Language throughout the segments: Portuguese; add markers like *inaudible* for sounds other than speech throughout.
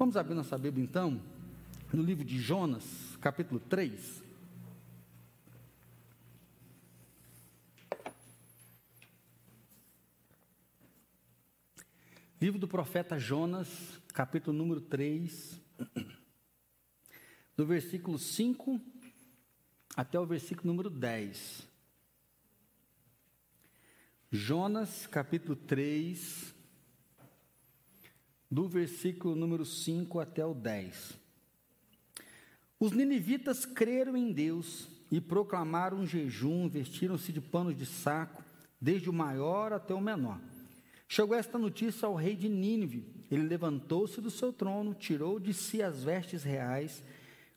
Vamos abrir nossa Bíblia então, no livro de Jonas, capítulo 3. Livro do profeta Jonas, capítulo número 3, do versículo 5 até o versículo número 10. Jonas, capítulo 3, do versículo número 5 até o 10. Os ninivitas creram em Deus e proclamaram um jejum, vestiram-se de panos de saco, desde o maior até o menor. Chegou esta notícia ao rei de Nínive. Ele levantou-se do seu trono, tirou de si as vestes reais,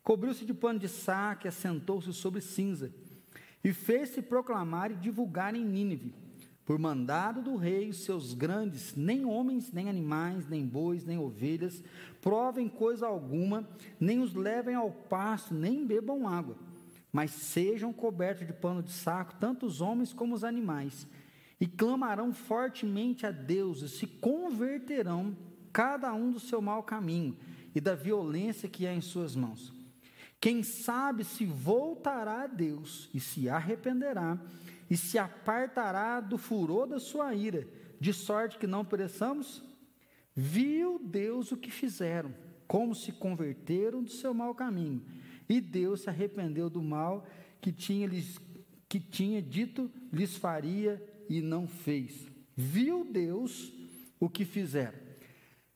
cobriu-se de pano de saco e assentou-se sobre cinza. E fez-se proclamar e divulgar em Nínive por mandado do rei, os seus grandes, nem homens, nem animais, nem bois, nem ovelhas, provem coisa alguma, nem os levem ao pasto, nem bebam água, mas sejam cobertos de pano de saco, tanto os homens como os animais, e clamarão fortemente a Deus, e se converterão, cada um do seu mau caminho e da violência que há em suas mãos. Quem sabe se voltará a Deus e se arrependerá e se apartará do furor da sua ira, de sorte que não pereçamos? Viu Deus o que fizeram, como se converteram do seu mau caminho, e Deus se arrependeu do mal que tinha, lhes, que tinha dito lhes faria e não fez. Viu Deus o que fizeram.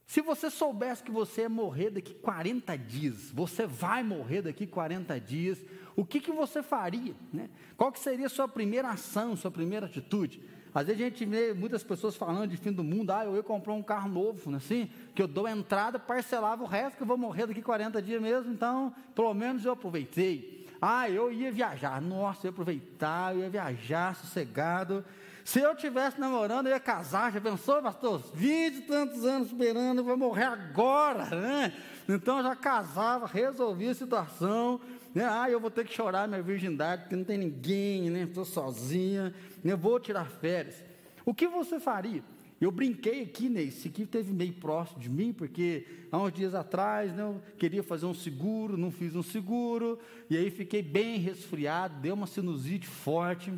Se você soubesse que você ia morrer daqui 40 dias, você vai morrer daqui 40 dias, o que, que você faria? Né? Qual que seria a sua primeira ação, sua primeira atitude? Às vezes a gente vê muitas pessoas falando de fim do mundo, ah, eu ia comprar um carro novo, né, assim, que eu dou entrada, parcelava o resto, que eu vou morrer daqui 40 dias mesmo, então, pelo menos eu aproveitei. Ah, eu ia viajar, nossa, eu ia aproveitar, eu ia viajar sossegado. Se eu tivesse namorando, eu ia casar, já pensou, pastor? Vinte e tantos anos esperando, eu vou morrer agora, né? Então eu já casava, resolvia a situação? Ah, eu vou ter que chorar minha virgindade, porque não tem ninguém, né? Estou sozinha, né? vou tirar férias. O que você faria? Eu brinquei aqui, né? Esse aqui teve meio próximo de mim, porque há uns dias atrás né, eu queria fazer um seguro, não fiz um seguro, e aí fiquei bem resfriado, deu uma sinusite forte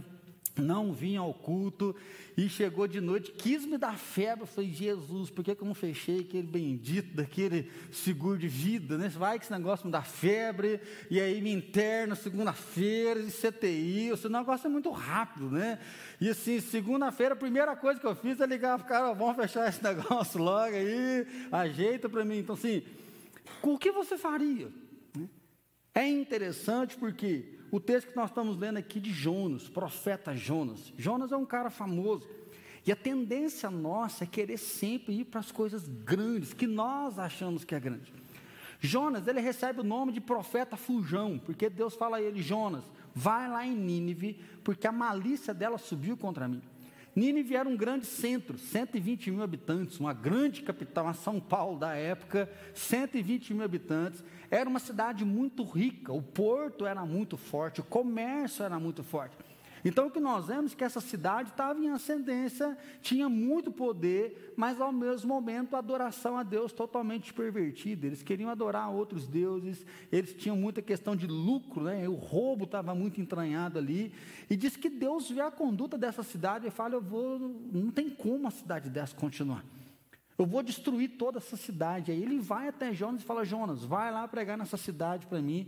não vinha ao culto e chegou de noite, quis me dar febre. Eu falei, Jesus, por que, que eu não fechei aquele bendito daquele seguro de vida? Né? Vai que esse negócio me dá febre, e aí me interna segunda-feira, CTI. Esse negócio é muito rápido, né? E assim, segunda-feira, a primeira coisa que eu fiz é ligar para o cara, vamos fechar esse *laughs* negócio logo aí, ajeita para mim. Então, assim, o que você faria? É interessante porque o texto que nós estamos lendo aqui de Jonas, profeta Jonas. Jonas é um cara famoso. E a tendência nossa é querer sempre ir para as coisas grandes, que nós achamos que é grande. Jonas, ele recebe o nome de profeta fujão, porque Deus fala a ele: Jonas, vai lá em Nínive, porque a malícia dela subiu contra mim. Nínive era um grande centro, 120 mil habitantes, uma grande capital, a São Paulo da época, 120 mil habitantes. Era uma cidade muito rica, o porto era muito forte, o comércio era muito forte. Então o que nós vemos é que essa cidade estava em ascendência, tinha muito poder, mas ao mesmo momento a adoração a Deus totalmente pervertida. Eles queriam adorar outros deuses, eles tinham muita questão de lucro, né? o roubo estava muito entranhado ali. E diz que Deus vê a conduta dessa cidade e fala: Eu vou, não tem como a cidade dessa continuar. Eu vou destruir toda essa cidade. Aí ele vai até Jonas e fala: Jonas, vai lá pregar nessa cidade para mim.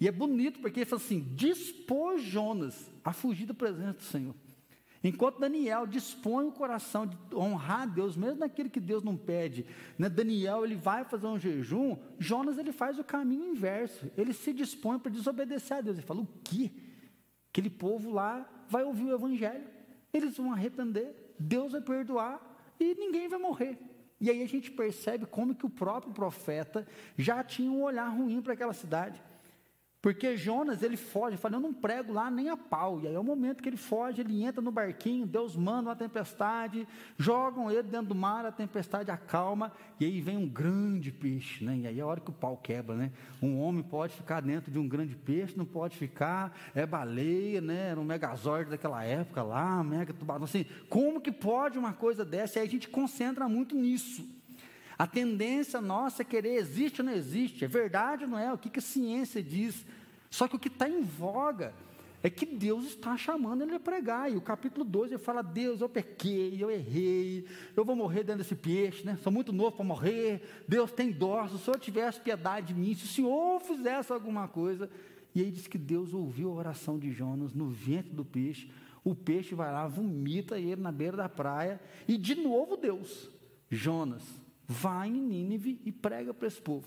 E é bonito porque ele fala assim: dispôs Jonas a fugir da presença do Senhor. Enquanto Daniel dispõe o coração de honrar a Deus, mesmo naquilo que Deus não pede, né? Daniel ele vai fazer um jejum, Jonas ele faz o caminho inverso, ele se dispõe para desobedecer a Deus. Ele fala: o quê? Aquele povo lá vai ouvir o evangelho, eles vão arrepender, Deus vai perdoar e ninguém vai morrer. E aí a gente percebe como que o próprio profeta já tinha um olhar ruim para aquela cidade. Porque Jonas, ele foge, fala, eu não prego lá nem a pau. E aí é o momento que ele foge, ele entra no barquinho, Deus manda uma tempestade, jogam ele dentro do mar, a tempestade acalma, e aí vem um grande peixe, né? E aí é a hora que o pau quebra, né? Um homem pode ficar dentro de um grande peixe, não pode ficar, é baleia, né? Era um megazord daquela época lá, mega tubarão, assim, como que pode uma coisa dessa? E aí a gente concentra muito nisso. A tendência nossa é querer existe ou não existe, é verdade ou não é, o que, que a ciência diz. Só que o que está em voga é que Deus está chamando ele a pregar. E o capítulo 12 ele fala: Deus, eu pequei, eu errei, eu vou morrer dentro desse peixe, né? Sou muito novo para morrer. Deus tem dó. Se o Senhor tivesse piedade de mim, se o Senhor fizesse alguma coisa. E aí diz que Deus ouviu a oração de Jonas no ventre do peixe. O peixe vai lá, vomita ele na beira da praia. E de novo Deus, Jonas, vai em Nínive e prega para esse povo.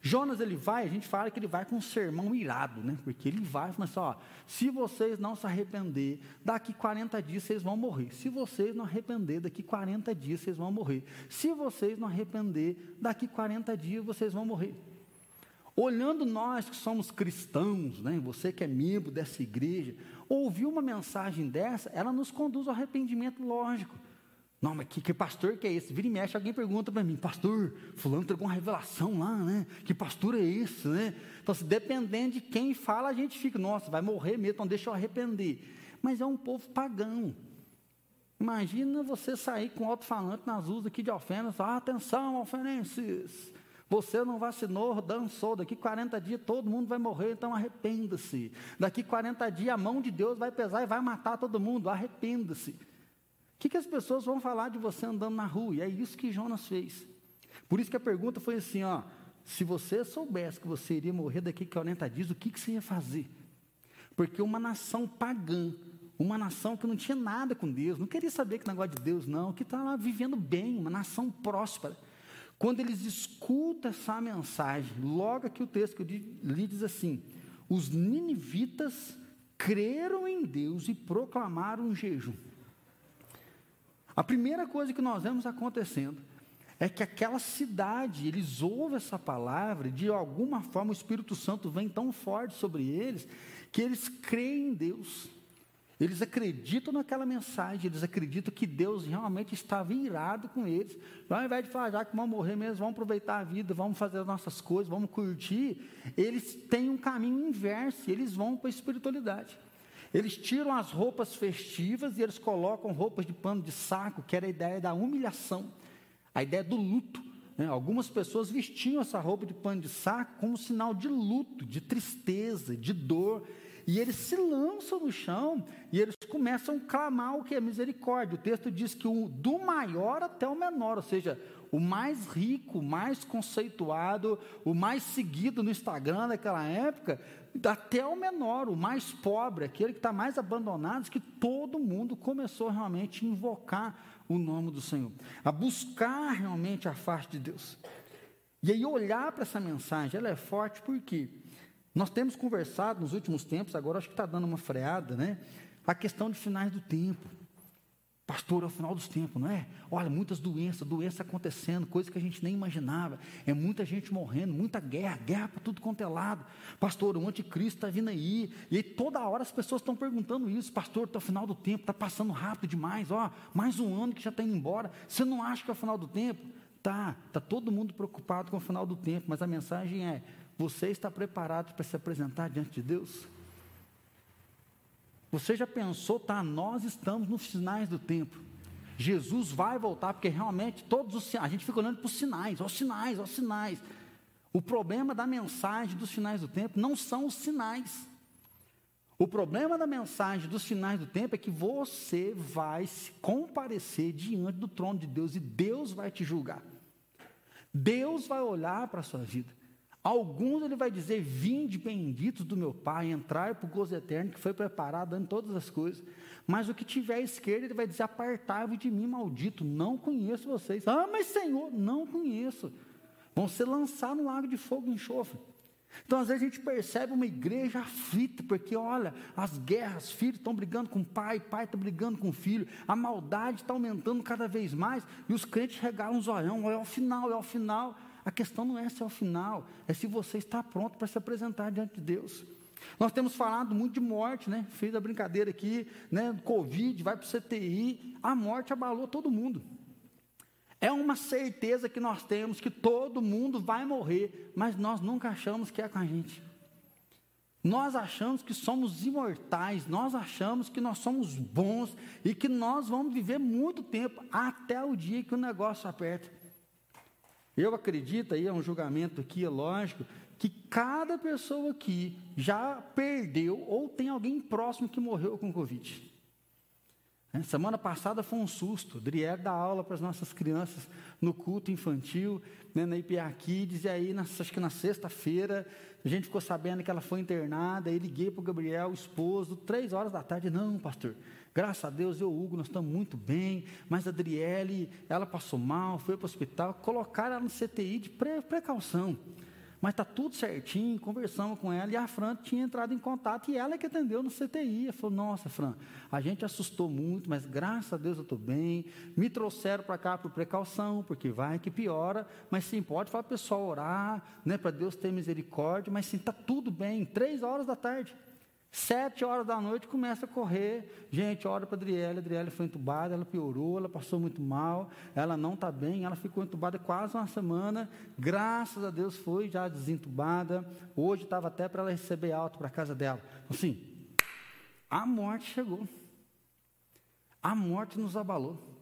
Jonas ele vai, a gente fala que ele vai com um sermão irado, né? Porque ele vai fala assim: ó, se vocês não se arrepender, daqui 40 dias vocês vão morrer. Se vocês não arrepender, daqui 40 dias vocês vão morrer. Se vocês não arrepender, daqui 40 dias vocês vão morrer. Olhando nós que somos cristãos, né? Você que é membro dessa igreja, ouvir uma mensagem dessa, ela nos conduz ao arrependimento lógico. Não, mas que, que pastor que é esse? Vira e mexe, alguém pergunta para mim, pastor, fulano tem alguma revelação lá, né? Que pastor é esse, né? Então, se dependendo de quem fala, a gente fica, nossa, vai morrer mesmo, então deixa eu arrepender. Mas é um povo pagão. Imagina você sair com alto-falante nas ruas aqui de Alfenas, ah, atenção, alfenenses, você não vacinou, dançou, daqui 40 dias todo mundo vai morrer, então arrependa-se. Daqui 40 dias a mão de Deus vai pesar e vai matar todo mundo, arrependa-se. O que, que as pessoas vão falar de você andando na rua? E é isso que Jonas fez. Por isso que a pergunta foi assim: ó, se você soubesse que você iria morrer daqui a 40 dias, o que, que você ia fazer? Porque uma nação pagã, uma nação que não tinha nada com Deus, não queria saber que negócio de Deus, não, que está lá vivendo bem, uma nação próspera. Quando eles escutam essa mensagem, logo aqui o texto que eu li diz assim: os ninivitas creram em Deus e proclamaram um jejum. A primeira coisa que nós vemos acontecendo é que aquela cidade, eles ouvem essa palavra, e de alguma forma o Espírito Santo vem tão forte sobre eles, que eles creem em Deus. Eles acreditam naquela mensagem, eles acreditam que Deus realmente estava irado com eles. Ao invés de falar, já que vão morrer mesmo, vamos aproveitar a vida, vamos fazer as nossas coisas, vamos curtir, eles têm um caminho inverso, eles vão para a espiritualidade. Eles tiram as roupas festivas e eles colocam roupas de pano de saco, que era a ideia da humilhação, a ideia do luto. Né? Algumas pessoas vestiam essa roupa de pano de saco como sinal de luto, de tristeza, de dor. E eles se lançam no chão e eles começam a clamar o que é misericórdia. O texto diz que o, do maior até o menor, ou seja, o mais rico, o mais conceituado, o mais seguido no Instagram daquela época, até o menor, o mais pobre, aquele que está mais abandonado, que todo mundo começou realmente a invocar o nome do Senhor, a buscar realmente a face de Deus. E aí olhar para essa mensagem, ela é forte porque nós temos conversado nos últimos tempos, agora acho que está dando uma freada, né? A questão de finais do tempo. Pastor, é o final dos tempos, não é? Olha, muitas doenças, doença acontecendo, coisas que a gente nem imaginava. É muita gente morrendo, muita guerra, guerra para tudo quanto é lado. Pastor, o anticristo está vindo aí. E aí toda hora as pessoas estão perguntando isso. Pastor, está o final do tempo, está passando rápido demais. Ó, mais um ano que já está indo embora. Você não acha que é o final do tempo? Tá, está todo mundo preocupado com o final do tempo, mas a mensagem é: você está preparado para se apresentar diante de Deus? Você já pensou, tá? Nós estamos nos sinais do tempo. Jesus vai voltar, porque realmente todos os a gente fica olhando para os sinais, os sinais, os sinais. O problema da mensagem dos finais do tempo não são os sinais. O problema da mensagem dos finais do tempo é que você vai se comparecer diante do trono de Deus e Deus vai te julgar. Deus vai olhar para a sua vida. Alguns ele vai dizer: Vinde benditos do meu Pai, entrai para o gozo eterno que foi preparado dando todas as coisas. Mas o que tiver à esquerda, ele vai dizer: Apartai-vos de mim, maldito, não conheço vocês. Ah, mas Senhor, não conheço. Vão ser lançados no lago de fogo e enxofre. Então, às vezes, a gente percebe uma igreja aflita, porque olha, as guerras, filhos estão brigando com o pai, pai está brigando com o filho, a maldade está aumentando cada vez mais, e os crentes regalam os olhão, é o final, é o final. A questão não é se é o final, é se você está pronto para se apresentar diante de Deus. Nós temos falado muito de morte, né? Fiz a brincadeira aqui, né? Covid, vai para o CTI. A morte abalou todo mundo. É uma certeza que nós temos que todo mundo vai morrer, mas nós nunca achamos que é com a gente. Nós achamos que somos imortais, nós achamos que nós somos bons e que nós vamos viver muito tempo, até o dia que o negócio aperta. Eu acredito, aí é um julgamento aqui, é lógico, que cada pessoa aqui já perdeu ou tem alguém próximo que morreu com Covid. É, semana passada foi um susto. Drier dá aula para as nossas crianças no culto infantil, né, na IPA Kids, e aí, na, acho que na sexta-feira, a gente ficou sabendo que ela foi internada, aí liguei para o Gabriel, o esposo, três horas da tarde, não, pastor, graças a Deus, eu Hugo, nós estamos muito bem, mas a Adriele, ela passou mal, foi para o hospital, colocaram ela no CTI de precaução. Mas está tudo certinho, conversamos com ela, e a Fran tinha entrado em contato, e ela que atendeu no CTI. Ela falou, nossa, Fran, a gente assustou muito, mas graças a Deus eu estou bem. Me trouxeram para cá por precaução, porque vai que piora, mas sim, pode falar para o pessoal orar, né, para Deus ter misericórdia, mas sim, está tudo bem, três horas da tarde. Sete horas da noite começa a correr. Gente, ora para a Adriele. A Adriele foi entubada, ela piorou, ela passou muito mal, ela não está bem, ela ficou entubada quase uma semana. Graças a Deus foi já desentubada. Hoje estava até para ela receber alto para a casa dela. Assim, a morte chegou. A morte nos abalou.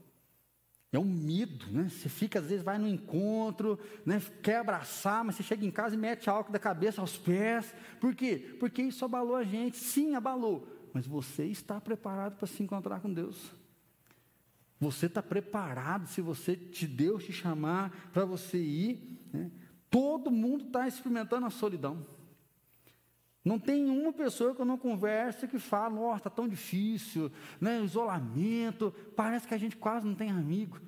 É um medo, né? Você fica, às vezes, vai no encontro, né? quer abraçar, mas você chega em casa e mete álcool da cabeça aos pés. Por quê? Porque isso abalou a gente. Sim, abalou. Mas você está preparado para se encontrar com Deus. Você está preparado, se você te Deus te chamar para você ir. Né? Todo mundo está experimentando a solidão. Não tem uma pessoa que eu não converse que fala, nossa, está tão difícil, né, isolamento, parece que a gente quase não tem amigo.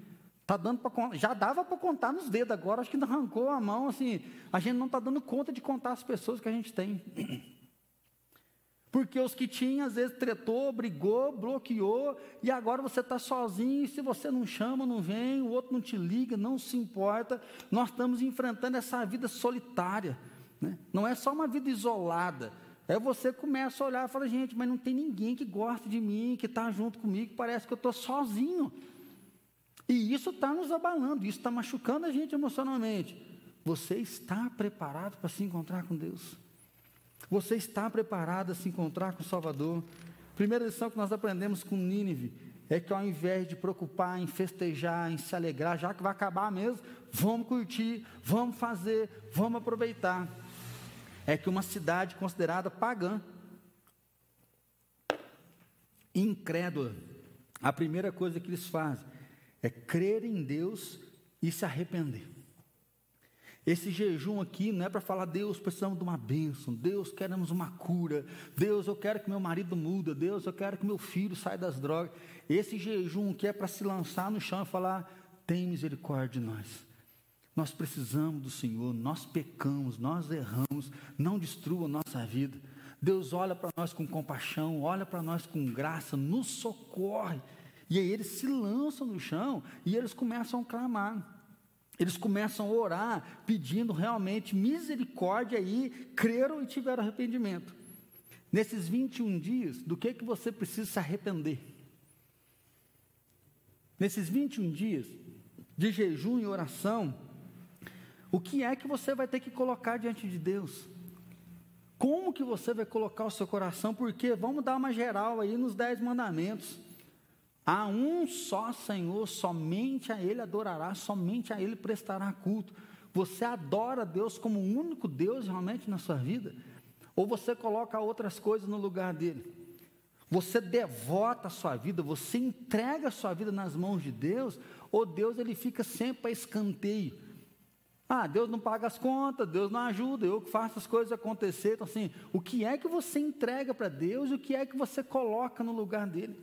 Tá dando para já dava para contar nos dedos, agora acho que arrancou a mão, assim, a gente não está dando conta de contar as pessoas que a gente tem. *clears throat* Porque os que tinham, às vezes, tretou, brigou, bloqueou, e agora você está sozinho, e se você não chama, não vem, o outro não te liga, não se importa. Nós estamos enfrentando essa vida solitária. Né? Não é só uma vida isolada. Aí você começa a olhar e fala, gente, mas não tem ninguém que gosta de mim, que está junto comigo, parece que eu estou sozinho. E isso está nos abalando, isso está machucando a gente emocionalmente. Você está preparado para se encontrar com Deus? Você está preparado a se encontrar com o Salvador? Primeira lição que nós aprendemos com Nínive é que ao invés de preocupar em festejar, em se alegrar, já que vai acabar mesmo, vamos curtir, vamos fazer, vamos aproveitar é que uma cidade considerada pagã, incrédula, a primeira coisa que eles fazem é crer em Deus e se arrepender. Esse jejum aqui não é para falar, Deus, precisamos de uma bênção, Deus, queremos uma cura, Deus, eu quero que meu marido muda, Deus, eu quero que meu filho saia das drogas. Esse jejum que é para se lançar no chão e falar, tem misericórdia de nós. Nós precisamos do Senhor, nós pecamos, nós erramos, não destrua a nossa vida. Deus olha para nós com compaixão, olha para nós com graça, nos socorre. E aí eles se lançam no chão e eles começam a clamar. Eles começam a orar, pedindo realmente misericórdia e creram e tiveram arrependimento. Nesses 21 dias, do que que você precisa se arrepender? Nesses 21 dias de jejum e oração, o que é que você vai ter que colocar diante de Deus? Como que você vai colocar o seu coração? Porque vamos dar uma geral aí nos dez mandamentos. Há um só Senhor, somente a Ele adorará, somente a Ele prestará culto. Você adora Deus como o único Deus realmente na sua vida? Ou você coloca outras coisas no lugar dele? Você devota a sua vida, você entrega a sua vida nas mãos de Deus, ou Deus ele fica sempre a escanteio? Ah, Deus não paga as contas, Deus não ajuda, eu que faço as coisas acontecer. Então, assim, o que é que você entrega para Deus e o que é que você coloca no lugar dele?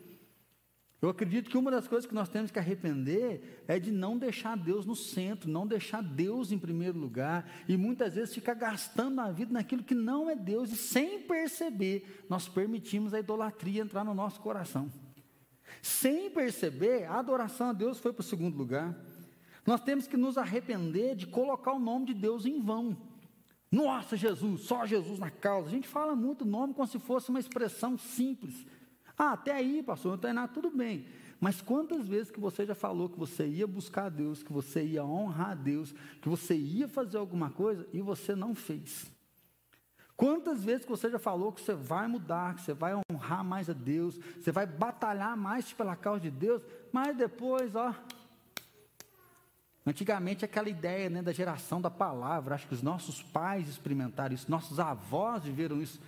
Eu acredito que uma das coisas que nós temos que arrepender é de não deixar Deus no centro, não deixar Deus em primeiro lugar, e muitas vezes ficar gastando a vida naquilo que não é Deus, e sem perceber, nós permitimos a idolatria entrar no nosso coração. Sem perceber, a adoração a Deus foi para o segundo lugar. Nós temos que nos arrepender de colocar o nome de Deus em vão. Nossa, Jesus, só Jesus na causa. A gente fala muito o nome como se fosse uma expressão simples. Ah, até aí, pastor, não tem nada, tudo bem. Mas quantas vezes que você já falou que você ia buscar a Deus, que você ia honrar a Deus, que você ia fazer alguma coisa e você não fez? Quantas vezes que você já falou que você vai mudar, que você vai honrar mais a Deus, você vai batalhar mais pela causa de Deus, mas depois, ó, Antigamente, aquela ideia né, da geração da palavra, acho que os nossos pais experimentaram isso, nossos avós viveram isso.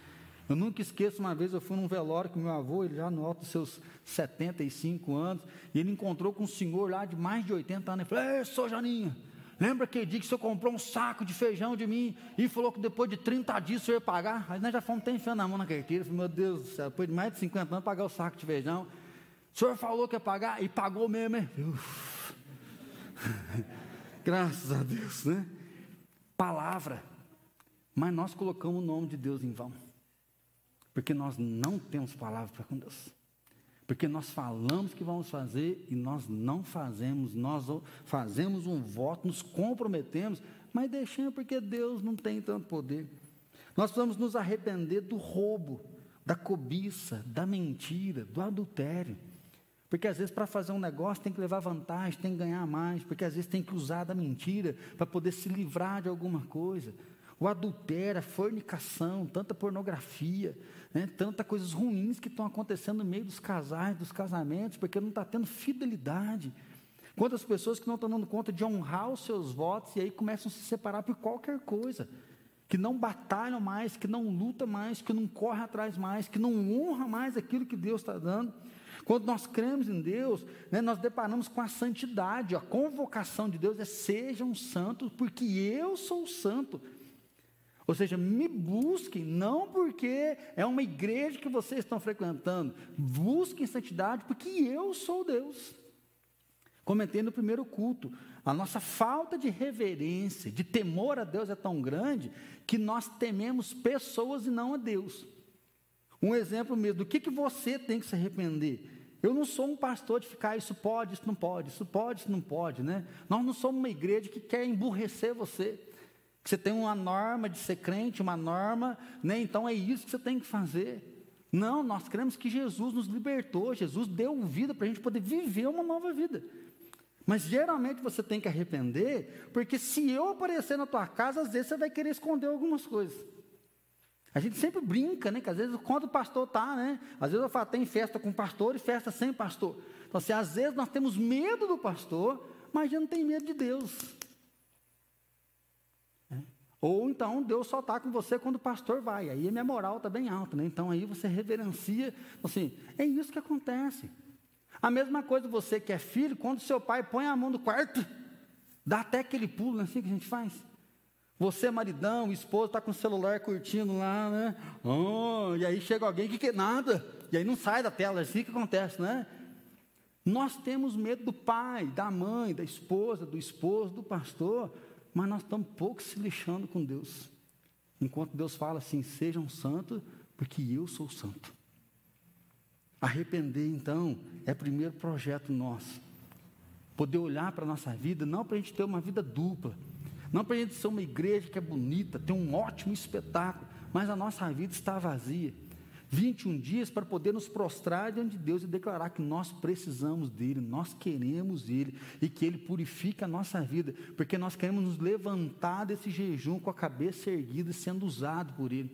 Eu nunca esqueço, uma vez eu fui num velório com meu avô, ele já no alto dos seus 75 anos, e ele encontrou com um senhor lá de mais de 80 anos, e falou, Ei, sou Janinha, lembra aquele dia que o senhor comprou um saco de feijão de mim, e falou que depois de 30 dias o senhor ia pagar? Aí nós já fomos até enfiando a mão na carteira, falei, meu Deus do céu, depois de mais de 50 anos, pagar o saco de feijão. O senhor falou que ia pagar, e pagou mesmo, hein? *laughs* Graças a Deus, né? Palavra. Mas nós colocamos o nome de Deus em vão. Porque nós não temos palavra para com Deus. Porque nós falamos que vamos fazer e nós não fazemos. Nós fazemos um voto, nos comprometemos, mas deixamos porque Deus não tem tanto poder. Nós precisamos nos arrepender do roubo, da cobiça, da mentira, do adultério. Porque às vezes para fazer um negócio tem que levar vantagem, tem que ganhar mais, porque às vezes tem que usar da mentira para poder se livrar de alguma coisa. O adultério, a fornicação, tanta pornografia, né, tantas coisas ruins que estão acontecendo no meio dos casais, dos casamentos, porque não está tendo fidelidade. Quantas pessoas que não estão dando conta de honrar os seus votos e aí começam a se separar por qualquer coisa, que não batalham mais, que não lutam mais, que não correm atrás mais, que não honra mais aquilo que Deus está dando. Quando nós cremos em Deus, né, nós deparamos com a santidade, a convocação de Deus é sejam santos, porque eu sou santo. Ou seja, me busquem, não porque é uma igreja que vocês estão frequentando, busquem santidade, porque eu sou Deus. Comentei no primeiro culto, a nossa falta de reverência, de temor a Deus é tão grande, que nós tememos pessoas e não a Deus. Um exemplo mesmo, do que, que você tem que se arrepender? Eu não sou um pastor de ficar, isso pode, isso não pode, isso pode, isso não pode, né? Nós não somos uma igreja que quer emburrecer você. Você tem uma norma de ser crente, uma norma, né? então é isso que você tem que fazer. Não, nós cremos que Jesus nos libertou, Jesus deu vida para a gente poder viver uma nova vida. Mas geralmente você tem que arrepender, porque se eu aparecer na tua casa, às vezes você vai querer esconder algumas coisas. A gente sempre brinca, né? Que às vezes quando o pastor está, né? Às vezes eu falo, tem festa com pastor e festa sem pastor. Então, assim, às vezes nós temos medo do pastor, mas gente não tem medo de Deus. Ou então Deus só está com você quando o pastor vai. Aí a minha moral está bem alta, né? Então aí você reverencia. Assim, é isso que acontece. A mesma coisa você que é filho, quando seu pai põe a mão no quarto, dá até aquele pulo, não é assim que a gente faz? Você, maridão, esposo, está com o celular curtindo lá, né? Oh, e aí chega alguém que quer nada, e aí não sai da tela, é assim que acontece, né? Nós temos medo do pai, da mãe, da esposa, do esposo, do pastor, mas nós estamos pouco se lixando com Deus. Enquanto Deus fala assim: sejam santos, porque eu sou santo. Arrepender, então, é primeiro projeto nosso. Poder olhar para a nossa vida, não para a gente ter uma vida dupla, não para a gente ser uma igreja que é bonita, ter um ótimo espetáculo, mas a nossa vida está vazia. 21 dias para poder nos prostrar diante de Deus e declarar que nós precisamos dele, nós queremos ele e que ele purifica a nossa vida, porque nós queremos nos levantar desse jejum com a cabeça erguida, sendo usado por ele.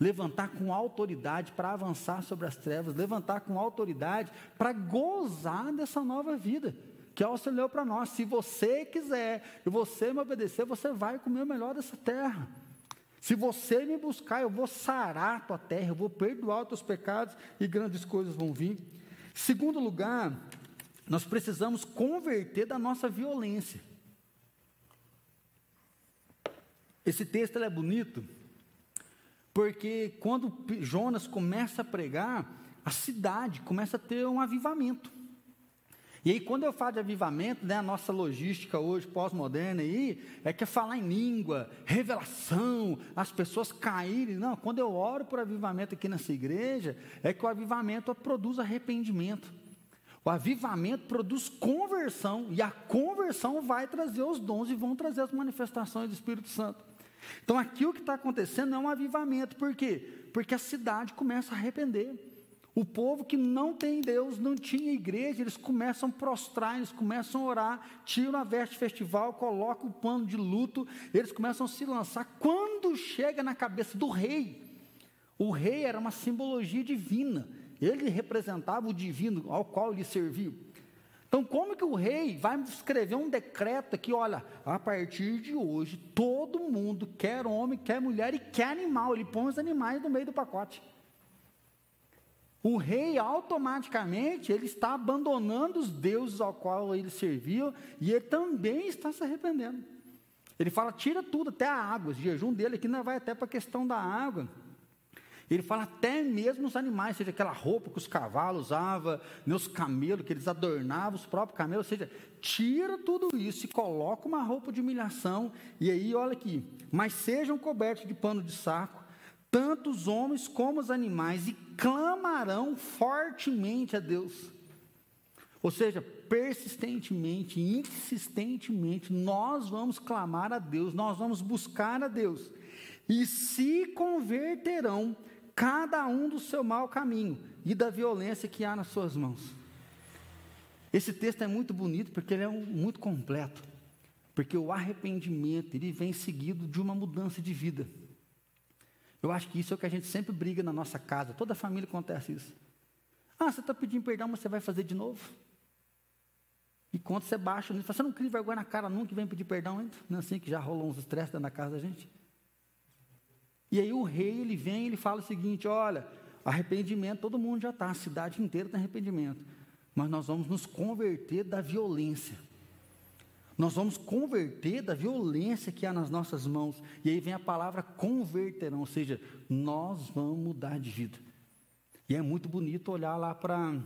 Levantar com autoridade para avançar sobre as trevas, levantar com autoridade para gozar dessa nova vida que auxiliou para nós. Se você quiser e você me obedecer, você vai comer o melhor dessa terra. Se você me buscar, eu vou sarar a tua terra, eu vou perdoar os teus pecados e grandes coisas vão vir. Segundo lugar, nós precisamos converter da nossa violência. Esse texto é bonito, porque quando Jonas começa a pregar, a cidade começa a ter um avivamento. E aí, quando eu falo de avivamento, né, a nossa logística hoje, pós-moderna, aí, é que é falar em língua, revelação, as pessoas caírem. Não, quando eu oro por avivamento aqui nessa igreja, é que o avivamento produz arrependimento. O avivamento produz conversão, e a conversão vai trazer os dons e vão trazer as manifestações do Espírito Santo. Então, aqui o que está acontecendo é um avivamento, por quê? Porque a cidade começa a arrepender. O povo que não tem Deus, não tinha igreja, eles começam a prostrar, eles começam a orar, tiram a veste festival, colocam o pano de luto, eles começam a se lançar. Quando chega na cabeça do rei, o rei era uma simbologia divina, ele representava o divino ao qual ele serviu. Então, como que o rei vai escrever um decreto que, olha, a partir de hoje, todo mundo, quer homem, quer mulher e quer animal, ele põe os animais no meio do pacote. O rei automaticamente ele está abandonando os deuses ao qual ele serviu e ele também está se arrependendo. Ele fala: tira tudo, até a água. O jejum dele aqui não vai até para a questão da água. Ele fala até mesmo os animais, seja aquela roupa que os cavalos usavam, meus camelos, que eles adornavam os próprios camelos, ou seja, tira tudo isso e coloca uma roupa de humilhação, e aí olha aqui, mas sejam cobertos de pano de saco, tanto os homens como os animais, e clamarão fortemente a Deus. Ou seja, persistentemente, insistentemente, nós vamos clamar a Deus, nós vamos buscar a Deus, e se converterão cada um do seu mau caminho e da violência que há nas suas mãos. Esse texto é muito bonito porque ele é um, muito completo. Porque o arrependimento, ele vem seguido de uma mudança de vida. Eu acho que isso é o que a gente sempre briga na nossa casa. Toda família acontece isso. Ah, você está pedindo perdão, mas você vai fazer de novo? E quando você baixa nisso, você não cria vergonha na cara nunca vem pedir perdão ainda? Não é assim que já rolou uns estresses dentro da casa da gente? E aí o rei, ele vem ele fala o seguinte, olha, arrependimento, todo mundo já está, a cidade inteira tem arrependimento. Mas nós vamos nos converter da violência. Nós vamos converter da violência que há nas nossas mãos. E aí vem a palavra converterão, ou seja, nós vamos mudar de vida. E é muito bonito olhar lá para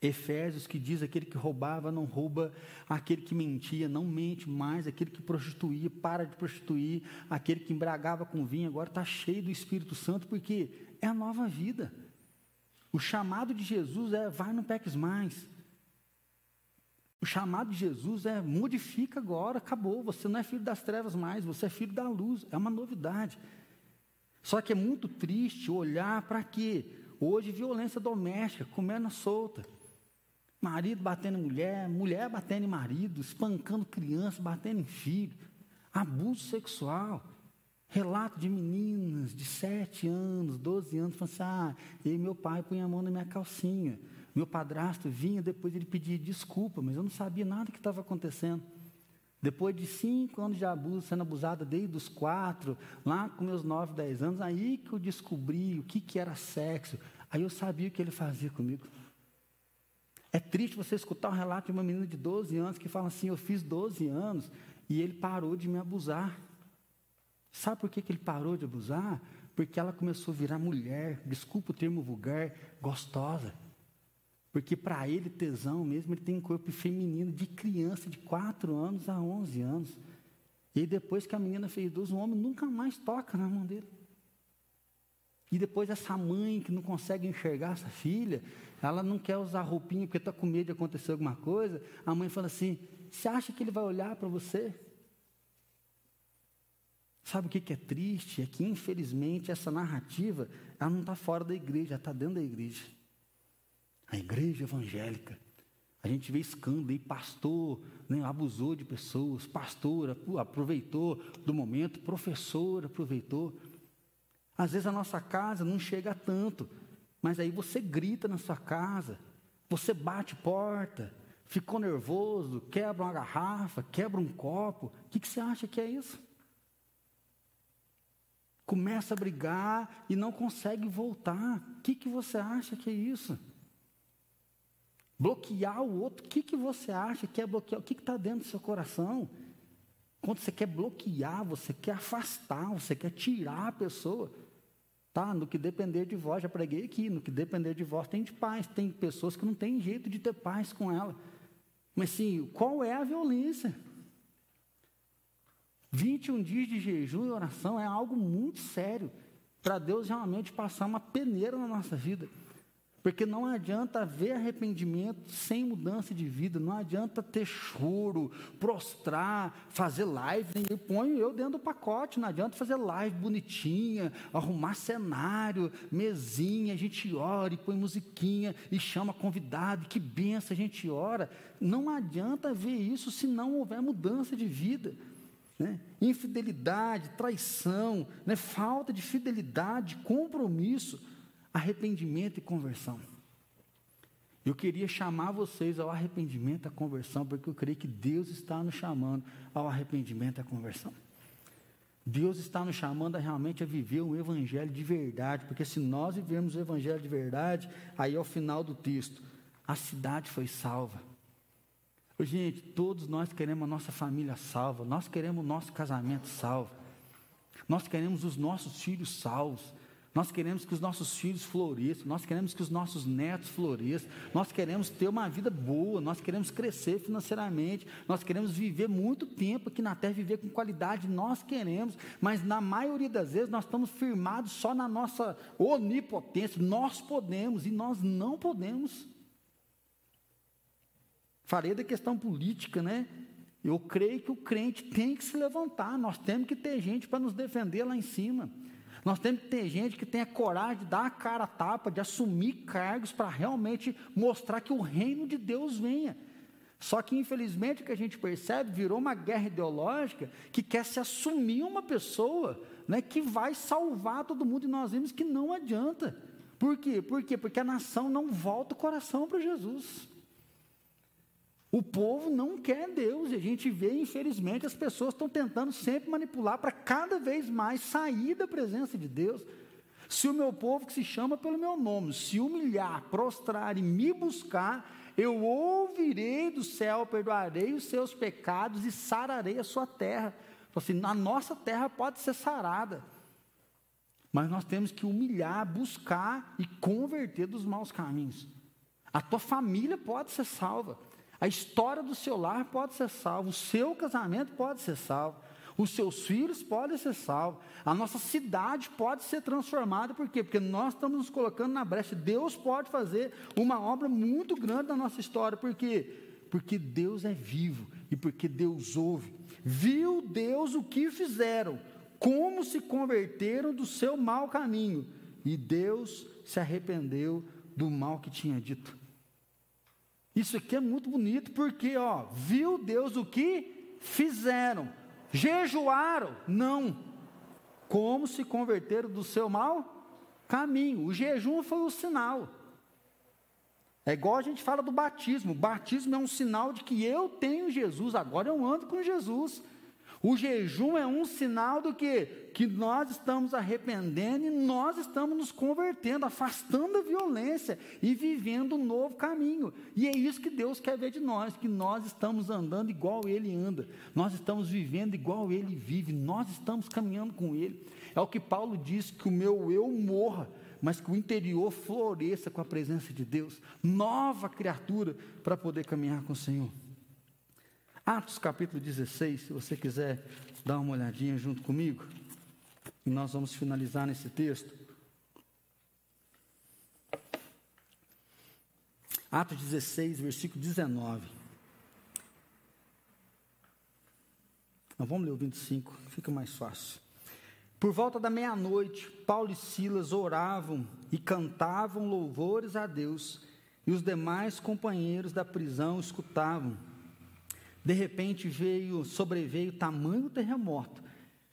Efésios que diz: aquele que roubava não rouba, aquele que mentia não mente mais, aquele que prostituía para de prostituir, aquele que embragava com vinho agora está cheio do Espírito Santo, porque é a nova vida. O chamado de Jesus é: vai, não peques mais. O chamado de Jesus é: modifica agora, acabou. Você não é filho das trevas mais, você é filho da luz. É uma novidade. Só que é muito triste olhar para quê? Hoje, violência doméstica, comendo solta. Marido batendo em mulher, mulher batendo em marido, espancando criança, batendo em filho, abuso sexual. Relato de meninas de 7 anos, 12 anos, falando assim: ah, e meu pai punha a mão na minha calcinha. Meu padrasto vinha, depois ele pedia desculpa, mas eu não sabia nada que estava acontecendo. Depois de cinco anos de abuso, sendo abusada desde os quatro, lá com meus nove, dez anos, aí que eu descobri o que, que era sexo. Aí eu sabia o que ele fazia comigo. É triste você escutar um relato de uma menina de 12 anos que fala assim: Eu fiz 12 anos e ele parou de me abusar. Sabe por que, que ele parou de abusar? Porque ela começou a virar mulher, desculpa o termo vulgar, gostosa. Porque para ele, tesão mesmo, ele tem um corpo feminino de criança de 4 anos a 11 anos. E depois que a menina fez 12, o homem nunca mais toca na mão dele. E depois essa mãe que não consegue enxergar essa filha, ela não quer usar roupinha porque está com medo de acontecer alguma coisa. A mãe fala assim: Você acha que ele vai olhar para você? Sabe o que, é triste? É que, infelizmente, essa narrativa ela não está fora da igreja, está dentro da igreja. A igreja evangélica. A gente vê escândalo aí, pastor né, abusou de pessoas, pastor aproveitou do momento, professor aproveitou. Às vezes a nossa casa não chega tanto, mas aí você grita na sua casa, você bate porta, ficou nervoso, quebra uma garrafa, quebra um copo. O que, que você acha que é isso? Começa a brigar e não consegue voltar. O que, que você acha que é isso? Bloquear o outro, o que, que você acha que é bloquear? O que está dentro do seu coração? Quando você quer bloquear, você quer afastar, você quer tirar a pessoa. Tá? No que depender de vós, já preguei aqui, no que depender de vós, tem de paz. Tem pessoas que não têm jeito de ter paz com ela. Mas sim, qual é a violência? 21 dias de jejum e oração é algo muito sério para Deus realmente passar uma peneira na nossa vida. Porque não adianta haver arrependimento sem mudança de vida, não adianta ter choro, prostrar, fazer live. Eu ponho eu dentro do pacote, não adianta fazer live bonitinha, arrumar cenário, mesinha, a gente ora e põe musiquinha e chama convidado, que benção, a gente ora. Não adianta ver isso se não houver mudança de vida. Né? Infidelidade, traição, né? falta de fidelidade, compromisso arrependimento e conversão. Eu queria chamar vocês ao arrependimento, à conversão, porque eu creio que Deus está nos chamando ao arrependimento, à conversão. Deus está nos chamando a realmente a viver um evangelho de verdade, porque se nós vivermos o evangelho de verdade, aí ao final do texto, a cidade foi salva. Gente, todos nós queremos a nossa família salva, nós queremos o nosso casamento salvo, nós queremos os nossos filhos salvos, nós queremos que os nossos filhos floresçam, nós queremos que os nossos netos floresçam, nós queremos ter uma vida boa, nós queremos crescer financeiramente, nós queremos viver muito tempo aqui na terra, viver com qualidade, nós queremos, mas na maioria das vezes nós estamos firmados só na nossa onipotência, nós podemos e nós não podemos. Falei da questão política, né? Eu creio que o crente tem que se levantar, nós temos que ter gente para nos defender lá em cima. Nós temos que ter gente que tenha coragem de dar a cara a tapa, de assumir cargos para realmente mostrar que o reino de Deus venha. Só que, infelizmente, o que a gente percebe virou uma guerra ideológica que quer se assumir uma pessoa né, que vai salvar todo mundo, e nós vimos que não adianta. Por quê? Por quê? Porque a nação não volta o coração para Jesus. O povo não quer Deus, e a gente vê, infelizmente, as pessoas estão tentando sempre manipular para cada vez mais sair da presença de Deus. Se o meu povo, que se chama pelo meu nome, se humilhar, prostrar e me buscar, eu ouvirei do céu, perdoarei os seus pecados e sararei a sua terra. Assim, a nossa terra pode ser sarada, mas nós temos que humilhar, buscar e converter dos maus caminhos. A tua família pode ser salva. A história do seu lar pode ser salva, o seu casamento pode ser salvo, os seus filhos podem ser salvos, a nossa cidade pode ser transformada, por quê? Porque nós estamos nos colocando na brecha. Deus pode fazer uma obra muito grande na nossa história, por quê? Porque Deus é vivo e porque Deus ouve. Viu Deus o que fizeram, como se converteram do seu mau caminho, e Deus se arrependeu do mal que tinha dito. Isso aqui é muito bonito, porque, ó, viu Deus o que fizeram. Jejuaram? Não. Como se converteram do seu mal caminho. O jejum foi o sinal. É igual a gente fala do batismo. O batismo é um sinal de que eu tenho Jesus, agora eu ando com Jesus. O jejum é um sinal do que? Que nós estamos arrependendo e nós estamos nos convertendo, afastando a violência e vivendo um novo caminho. E é isso que Deus quer ver de nós, que nós estamos andando igual Ele anda, nós estamos vivendo igual Ele vive, nós estamos caminhando com Ele. É o que Paulo diz: que o meu eu morra, mas que o interior floresça com a presença de Deus, nova criatura para poder caminhar com o Senhor. Atos capítulo 16, se você quiser dar uma olhadinha junto comigo, e nós vamos finalizar nesse texto. Atos 16, versículo 19. Nós vamos ler o 25, fica mais fácil. Por volta da meia-noite, Paulo e Silas oravam e cantavam louvores a Deus, e os demais companheiros da prisão escutavam. De repente veio, sobreveio tamanho terremoto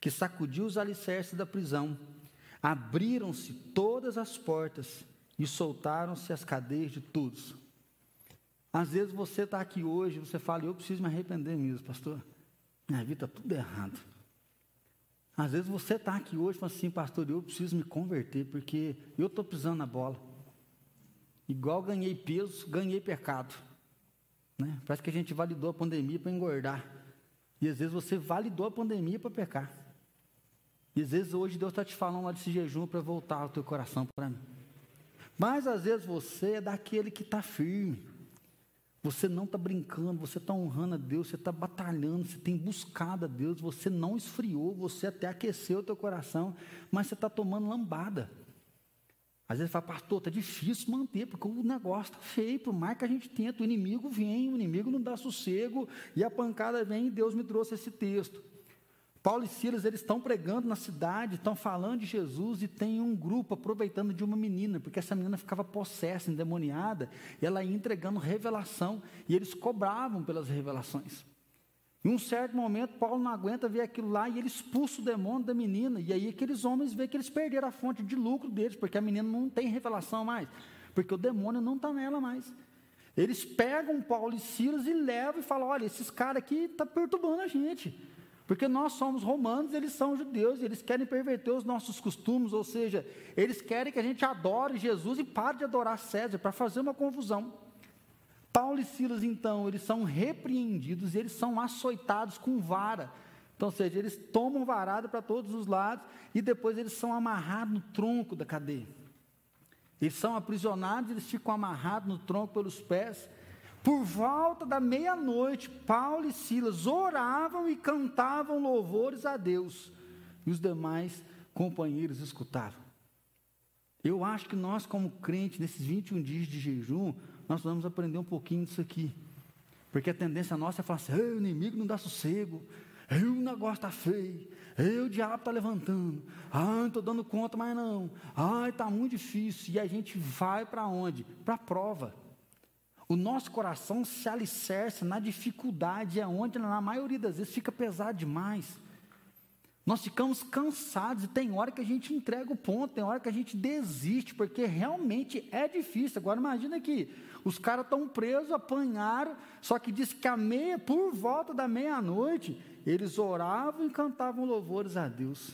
que sacudiu os alicerces da prisão. Abriram-se todas as portas e soltaram-se as cadeias de todos. Às vezes você está aqui hoje, você fala, eu preciso me arrepender mesmo, pastor. Minha vida está tudo errado. Às vezes você está aqui hoje e fala assim, pastor, eu preciso me converter, porque eu estou pisando na bola. Igual ganhei peso, ganhei pecado. Né? Parece que a gente validou a pandemia para engordar. E às vezes você validou a pandemia para pecar. E às vezes hoje Deus está te falando lá desse jejum para voltar o teu coração para mim. Mas às vezes você é daquele que está firme. Você não está brincando, você está honrando a Deus, você está batalhando, você tem buscado a Deus, você não esfriou, você até aqueceu o teu coração, mas você está tomando lambada. Às vezes fala, pastor, está difícil manter, porque o negócio está feio, por mais que a gente tenta, o inimigo vem, o inimigo não dá sossego, e a pancada vem, e Deus me trouxe esse texto. Paulo e Silas, eles estão pregando na cidade, estão falando de Jesus, e tem um grupo aproveitando de uma menina, porque essa menina ficava possessa, endemoniada, e ela ia entregando revelação, e eles cobravam pelas revelações. Em um certo momento, Paulo não aguenta ver aquilo lá e ele expulsa o demônio da menina. E aí aqueles homens veem que eles perderam a fonte de lucro deles, porque a menina não tem revelação mais, porque o demônio não está nela mais. Eles pegam Paulo e Silas e levam e falam: olha, esses caras aqui estão tá perturbando a gente. Porque nós somos romanos, eles são judeus, eles querem perverter os nossos costumes, ou seja, eles querem que a gente adore Jesus e pare de adorar César, para fazer uma confusão. Paulo e Silas, então, eles são repreendidos, eles são açoitados com vara. Então, ou seja, eles tomam varada para todos os lados e depois eles são amarrados no tronco da cadeia. Eles são aprisionados, eles ficam amarrados no tronco pelos pés. Por volta da meia-noite, Paulo e Silas oravam e cantavam louvores a Deus. E os demais companheiros escutavam. Eu acho que nós, como crentes, nesses 21 dias de jejum, nós vamos aprender um pouquinho disso aqui. Porque a tendência nossa é falar assim: o inimigo não dá sossego, o negócio está feio, o diabo está levantando, ah, não estou dando conta mais não, ah, está muito difícil. E a gente vai para onde? Para a prova. O nosso coração se alicerça na dificuldade, é onde na maioria das vezes fica pesado demais. Nós ficamos cansados e tem hora que a gente entrega o ponto, tem hora que a gente desiste, porque realmente é difícil. Agora imagina que os caras estão presos, apanharam, só que diz que a meia, por volta da meia-noite, eles oravam e cantavam louvores a Deus.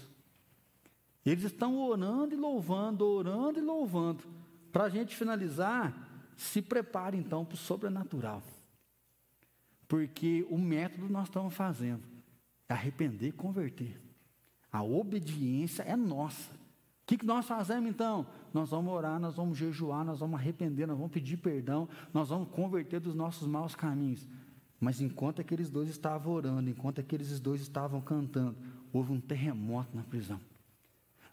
Eles estão orando e louvando, orando e louvando. Para a gente finalizar, se prepare então para o sobrenatural. Porque o método nós estamos fazendo é arrepender e converter. A obediência é nossa. O que, que nós fazemos então? Nós vamos orar, nós vamos jejuar, nós vamos arrepender, nós vamos pedir perdão, nós vamos converter dos nossos maus caminhos. Mas enquanto aqueles dois estavam orando, enquanto aqueles dois estavam cantando, houve um terremoto na prisão.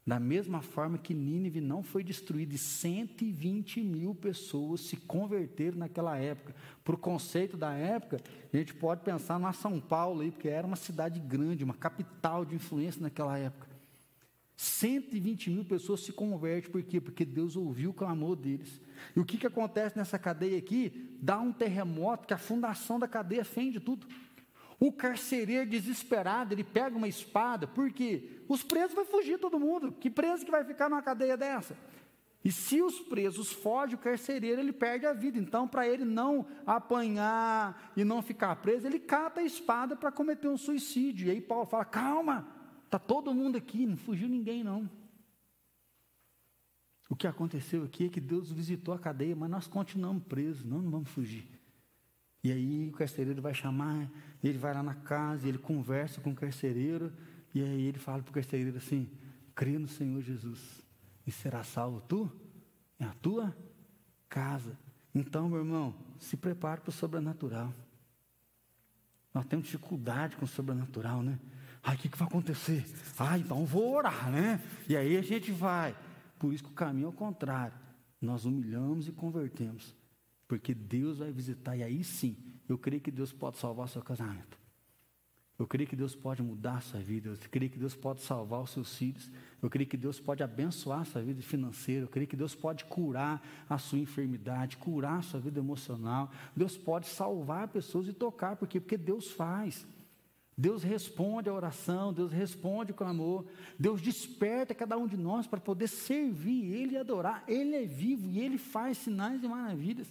Da mesma forma que Nínive não foi destruída e 120 mil pessoas se converteram naquela época. Para o conceito da época, a gente pode pensar na São Paulo, aí, porque era uma cidade grande, uma capital de influência naquela época. 120 mil pessoas se convertem, por quê? Porque Deus ouviu o clamor deles. E o que, que acontece nessa cadeia aqui? Dá um terremoto que a fundação da cadeia fende tudo. O carcereiro desesperado, ele pega uma espada, porque os presos vão fugir todo mundo. Que preso que vai ficar numa cadeia dessa? E se os presos fogem, o carcereiro ele perde a vida. Então, para ele não apanhar e não ficar preso, ele cata a espada para cometer um suicídio. E aí Paulo fala: calma, está todo mundo aqui, não fugiu ninguém não. O que aconteceu aqui é que Deus visitou a cadeia, mas nós continuamos presos, não, não vamos fugir. E aí o carcereiro vai chamar, ele vai lá na casa, ele conversa com o carcereiro, e aí ele fala para o carcereiro assim: crê no Senhor Jesus, e será salvo tu e a tua casa. Então, meu irmão, se prepare para o sobrenatural. Nós temos dificuldade com o sobrenatural, né? Ai, o que, que vai acontecer? Ah, então vou orar, né? E aí a gente vai. Por isso que o caminho é o contrário. Nós humilhamos e convertemos. Porque Deus vai visitar, e aí sim, eu creio que Deus pode salvar o seu casamento. Eu creio que Deus pode mudar a sua vida. Eu creio que Deus pode salvar os seus filhos. Eu creio que Deus pode abençoar a sua vida financeira. Eu creio que Deus pode curar a sua enfermidade, curar a sua vida emocional. Deus pode salvar pessoas e tocar. Por quê? Porque Deus faz. Deus responde a oração, Deus responde o clamor, Deus desperta cada um de nós para poder servir Ele e adorar. Ele é vivo e Ele faz sinais e maravilhas.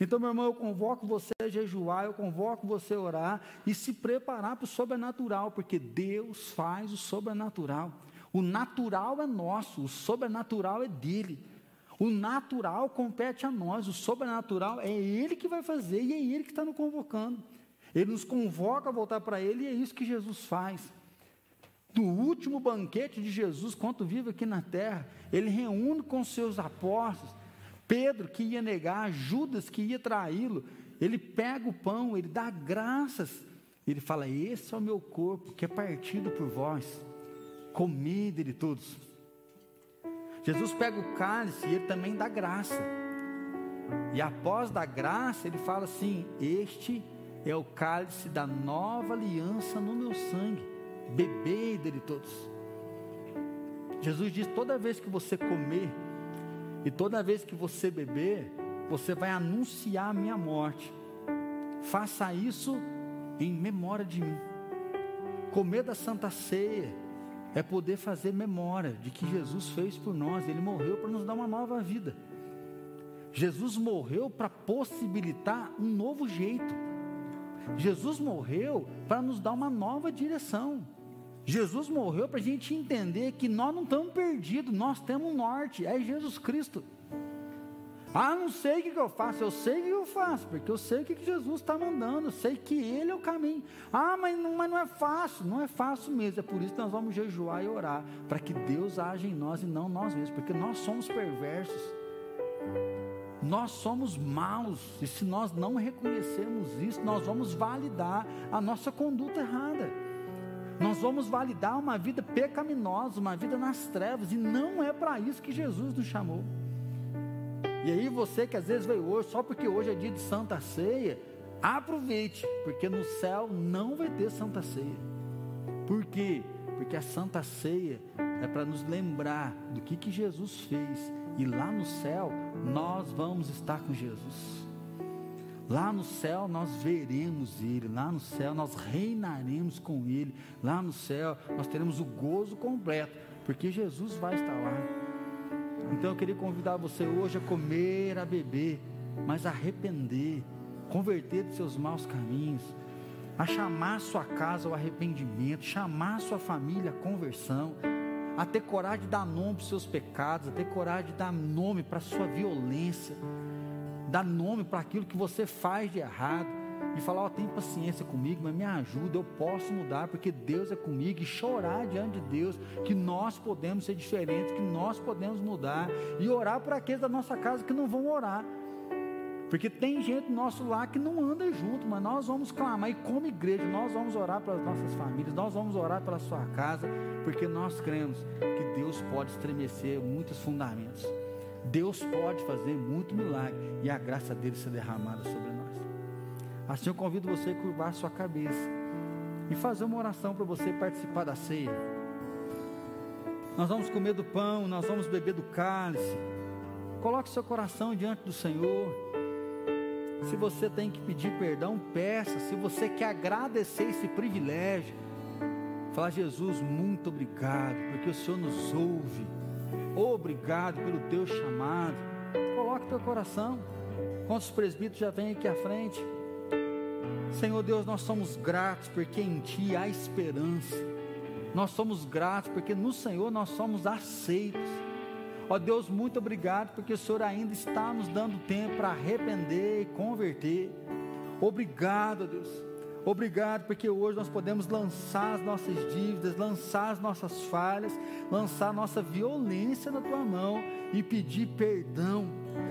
Então, meu irmão, eu convoco você a jejuar, eu convoco você a orar e se preparar para o sobrenatural, porque Deus faz o sobrenatural. O natural é nosso, o sobrenatural é dele. O natural compete a nós, o sobrenatural é Ele que vai fazer e é Ele que está nos convocando. Ele nos convoca a voltar para Ele e é isso que Jesus faz. No último banquete de Jesus, quanto vive aqui na terra, Ele reúne com seus apóstolos Pedro que ia negar, Judas que ia traí-lo, ele pega o pão, ele dá graças, ele fala: Esse é o meu corpo que é partido por vós, comida de todos. Jesus pega o cálice e ele também dá graça. E após dar graça, ele fala assim: Este é o cálice da nova aliança no meu sangue, bebei dele todos. Jesus diz: toda vez que você comer e toda vez que você beber, você vai anunciar a minha morte. Faça isso em memória de mim. Comer da Santa Ceia é poder fazer memória de que Jesus fez por nós, Ele morreu para nos dar uma nova vida. Jesus morreu para possibilitar um novo jeito. Jesus morreu para nos dar uma nova direção. Jesus morreu para a gente entender que nós não estamos perdidos, nós temos um norte, é Jesus Cristo. Ah, não sei o que, eu faço, eu sei o que eu faço, porque eu sei o que Jesus está mandando, eu sei que Ele é o caminho. Ah, mas não, mas não é fácil, não é fácil mesmo, é por isso que nós vamos jejuar e orar, para que Deus age em nós e não nós mesmos, porque nós somos perversos. Nós somos maus, e se nós não reconhecermos isso, nós vamos validar a nossa conduta errada. Nós vamos validar uma vida pecaminosa, uma vida nas trevas, e não é para isso que Jesus nos chamou. E aí você que às vezes veio hoje, só porque hoje é dia de Santa Ceia, aproveite, porque no céu não vai ter Santa Ceia. Por quê? Porque a Santa Ceia é para nos lembrar do que, que Jesus fez. E lá no céu nós vamos estar com Jesus. Lá no céu nós veremos Ele, lá no céu nós reinaremos com Ele, lá no céu nós teremos o gozo completo, porque Jesus vai estar lá. Então eu queria convidar você hoje a comer, a beber, mas arrepender, converter de seus maus caminhos, a chamar sua casa ao arrependimento, chamar sua família à conversão, a ter coragem de dar nome para os seus pecados, a ter coragem de dar nome para a sua violência dar nome para aquilo que você faz de errado e falar: Ó, oh, tem paciência comigo, mas me ajuda, eu posso mudar, porque Deus é comigo, e chorar diante de Deus, que nós podemos ser diferentes, que nós podemos mudar, e orar por aqueles da nossa casa que não vão orar. Porque tem gente nosso lá que não anda junto, mas nós vamos clamar e como igreja, nós vamos orar pelas nossas famílias, nós vamos orar pela sua casa, porque nós cremos que Deus pode estremecer muitos fundamentos. Deus pode fazer muito milagre e a graça dele ser derramada sobre nós. Assim eu convido você a curvar sua cabeça e fazer uma oração para você participar da ceia. Nós vamos comer do pão, nós vamos beber do cálice. Coloque seu coração diante do Senhor. Se você tem que pedir perdão, peça. Se você quer agradecer esse privilégio, fala Jesus, muito obrigado, porque o Senhor nos ouve. Obrigado pelo teu chamado. Coloque teu coração. Quantos presbíteros já vêm aqui à frente? Senhor Deus, nós somos gratos porque em Ti há esperança. Nós somos gratos porque no Senhor nós somos aceitos. Ó Deus, muito obrigado porque o Senhor ainda está nos dando tempo para arrepender e converter. Obrigado, Deus Obrigado, porque hoje nós podemos lançar as nossas dívidas, lançar as nossas falhas, lançar a nossa violência na tua mão e pedir perdão.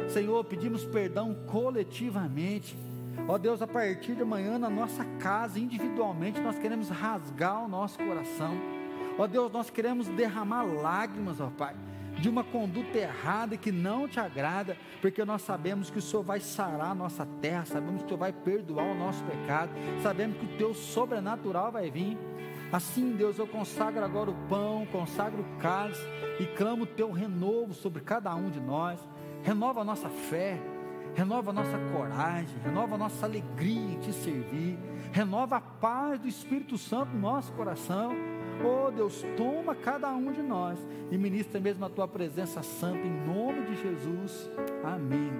Senhor, pedimos perdão coletivamente. Ó Deus, a partir de amanhã, na nossa casa, individualmente, nós queremos rasgar o nosso coração. Ó Deus, nós queremos derramar lágrimas, ó Pai de uma conduta errada que não te agrada, porque nós sabemos que o Senhor vai sarar a nossa terra, sabemos que o Senhor vai perdoar o nosso pecado, sabemos que o teu sobrenatural vai vir. Assim, Deus, eu consagro agora o pão, consagro o cálice e clamo o teu renovo sobre cada um de nós. Renova a nossa fé, renova a nossa coragem, renova a nossa alegria em te servir, renova a paz do Espírito Santo no nosso coração Oh Deus, toma cada um de nós e ministra mesmo a tua presença santa em nome de Jesus. Amém.